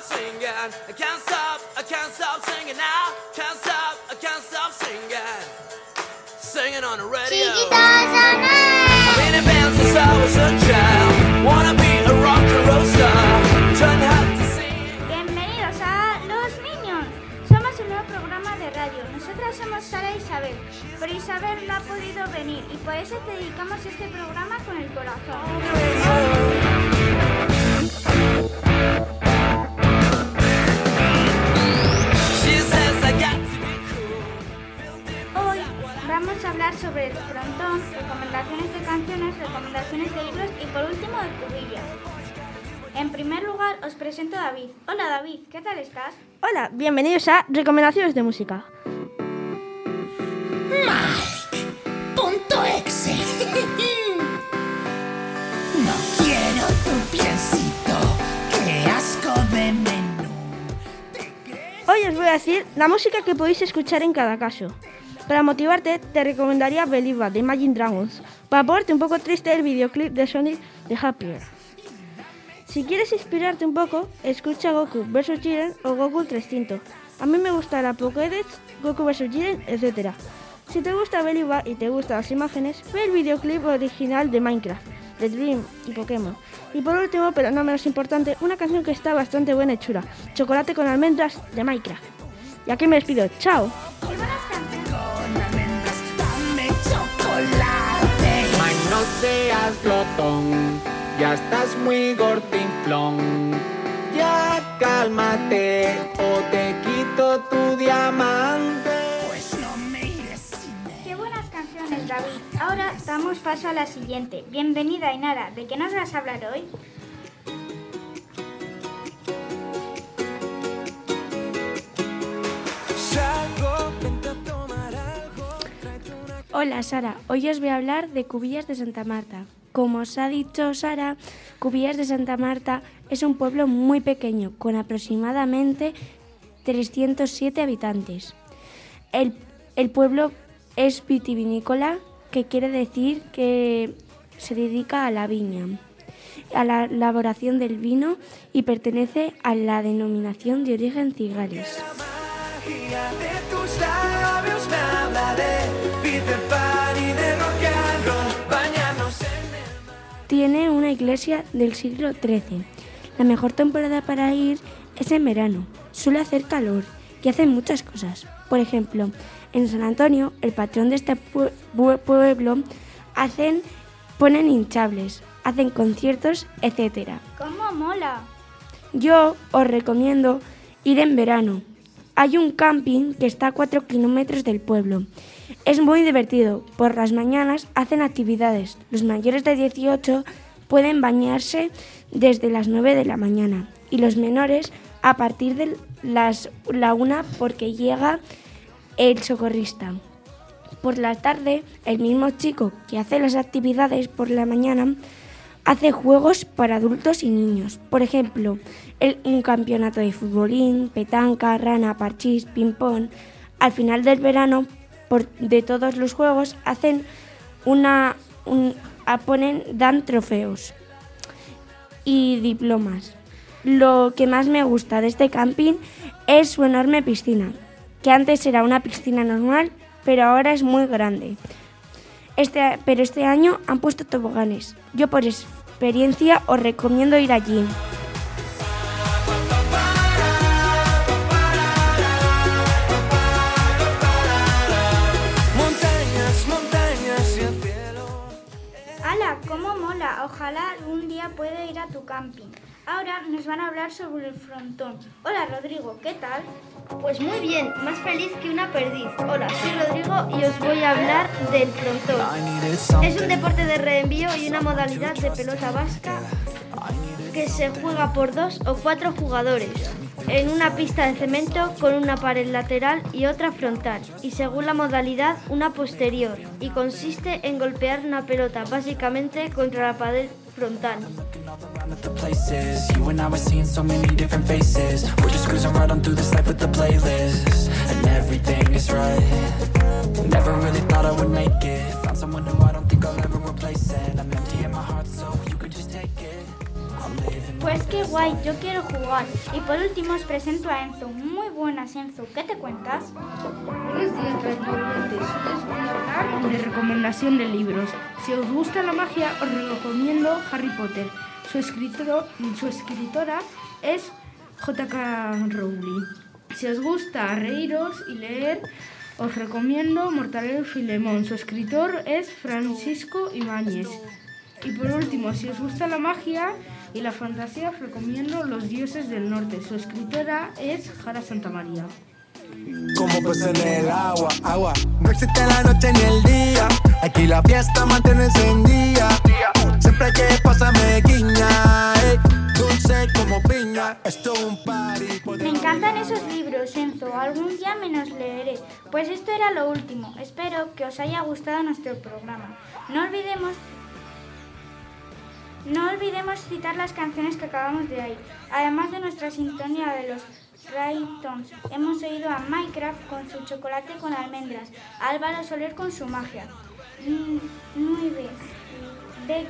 stop singing. I can't stop, I can't stop singing now. Can't stop, I can't stop singing. Singing on the radio. I've been in band since I was a child. Wanna be a rock and roll star. Trying hard to sing. Bienvenidos a Los Minions. Somos un nuevo programa de radio. Nosotras somos Sara e Isabel, pero Isabel no ha podido venir y por eso te dedicamos este programa con el corazón. Frontón, recomendaciones de canciones, recomendaciones de libros y por último de cubillas. En primer lugar os presento a David. Hola David, ¿qué tal estás? Hola, bienvenidos a Recomendaciones de Música. Punto exe. No quiero tu piecito, qué asco de menú. Hoy os voy a decir la música que podéis escuchar en cada caso. Para motivarte, te recomendaría Believe de Imagine Dragons. Para ponerte un poco triste, el videoclip de Sonic de Happier. Si quieres inspirarte un poco, escucha Goku vs Jiren o Goku 300. A mí me gusta la Pokédex, Goku vs Jiren, etc. Si te gusta Believe y te gustan las imágenes, ve el videoclip original de Minecraft, de Dream y Pokémon. Y por último, pero no menos importante, una canción que está bastante buena y chula, Chocolate con almendras de Minecraft. Y aquí me despido, chao. Seas glotón, ya estás muy gordinflón. Ya cálmate o te quito tu diamante. Pues no me iré sin él. Qué buenas canciones David. Ahora damos paso a la siguiente. Bienvenida Ainara. ¿De qué nos vas a hablar hoy? Hola Sara, hoy os voy a hablar de Cubillas de Santa Marta. Como os ha dicho Sara, Cubillas de Santa Marta es un pueblo muy pequeño, con aproximadamente 307 habitantes. El, el pueblo es vitivinícola, que quiere decir que se dedica a la viña, a la elaboración del vino y pertenece a la denominación de origen Cigales. Tiene una iglesia del siglo XIII. La mejor temporada para ir es en verano. Suele hacer calor y hacen muchas cosas. Por ejemplo, en San Antonio, el patrón de este pue- pue- pueblo, hacen, ponen hinchables, hacen conciertos, etc. ¿Cómo mola? Yo os recomiendo ir en verano. Hay un camping que está a 4 kilómetros del pueblo. Es muy divertido. Por las mañanas hacen actividades. Los mayores de 18 pueden bañarse desde las 9 de la mañana y los menores a partir de las, la 1 porque llega el socorrista. Por la tarde, el mismo chico que hace las actividades por la mañana hace juegos para adultos y niños. Por ejemplo, el- un campeonato de futbolín, petanca, rana, parchís, ping-pong. Al final del verano, por- de todos los juegos, hacen una. un- ponen, dan trofeos y diplomas. Lo que más me gusta de este camping es su enorme piscina, que antes era una piscina normal, pero ahora es muy grande. Este, pero este año han puesto toboganes. Yo por experiencia os recomiendo ir allí. Ojalá algún día pueda ir a tu camping. Ahora nos van a hablar sobre el frontón. Hola Rodrigo, ¿qué tal? Pues muy bien, más feliz que una perdiz. Hola, soy Rodrigo y os voy a hablar del frontón. Es un deporte de reenvío y una modalidad de pelota vasca que se juega por dos o cuatro jugadores en una pista de cemento con una pared lateral y otra frontal y según la modalidad una posterior y consiste en golpear una pelota básicamente contra la pared frontal. Guay, yo quiero jugar. Y por último os presento a Enzo. Muy buenas, Enzo. ¿Qué te cuentas? Buenos días, radioyentes. Hoy os voy a hablar de recomendación de libros. Si os gusta la magia, os recomiendo Harry Potter. Su, escritor, su escritora es J.K. Rowling. Si os gusta reíros y leer, os recomiendo Mortadelo Filemón. Su escritor es Francisco Ibáñez. Y por último, si os gusta la magia y la fantasía, os recomiendo Los dioses del norte. Su escritora es Jara Santamaría. Como pues en el agua, agua. No existe la noche ni el día. Aquí la fiesta mantiene encendida. Siempre que pasa me guiña. ey, dulce como piña. Esto es un party. Me encantan esos libros, Enzo. Algún día me los leeré. Pues esto era lo último. Espero que os haya gustado nuestro programa. No olvidemos no olvidemos citar las canciones que acabamos de oír. Además de nuestra sintonía de los Raytons, hemos oído a Minecraft con su chocolate con almendras, a Álvaro Soler con su magia, Nueve de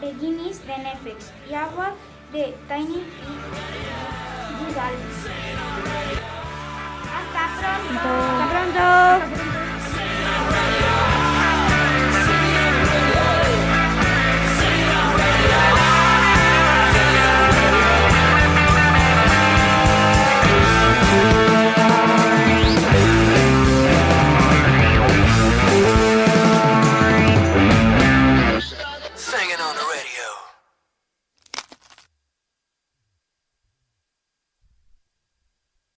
Beginnings de Netflix y Agua de Tiny y. Hasta pronto. Hasta pronto.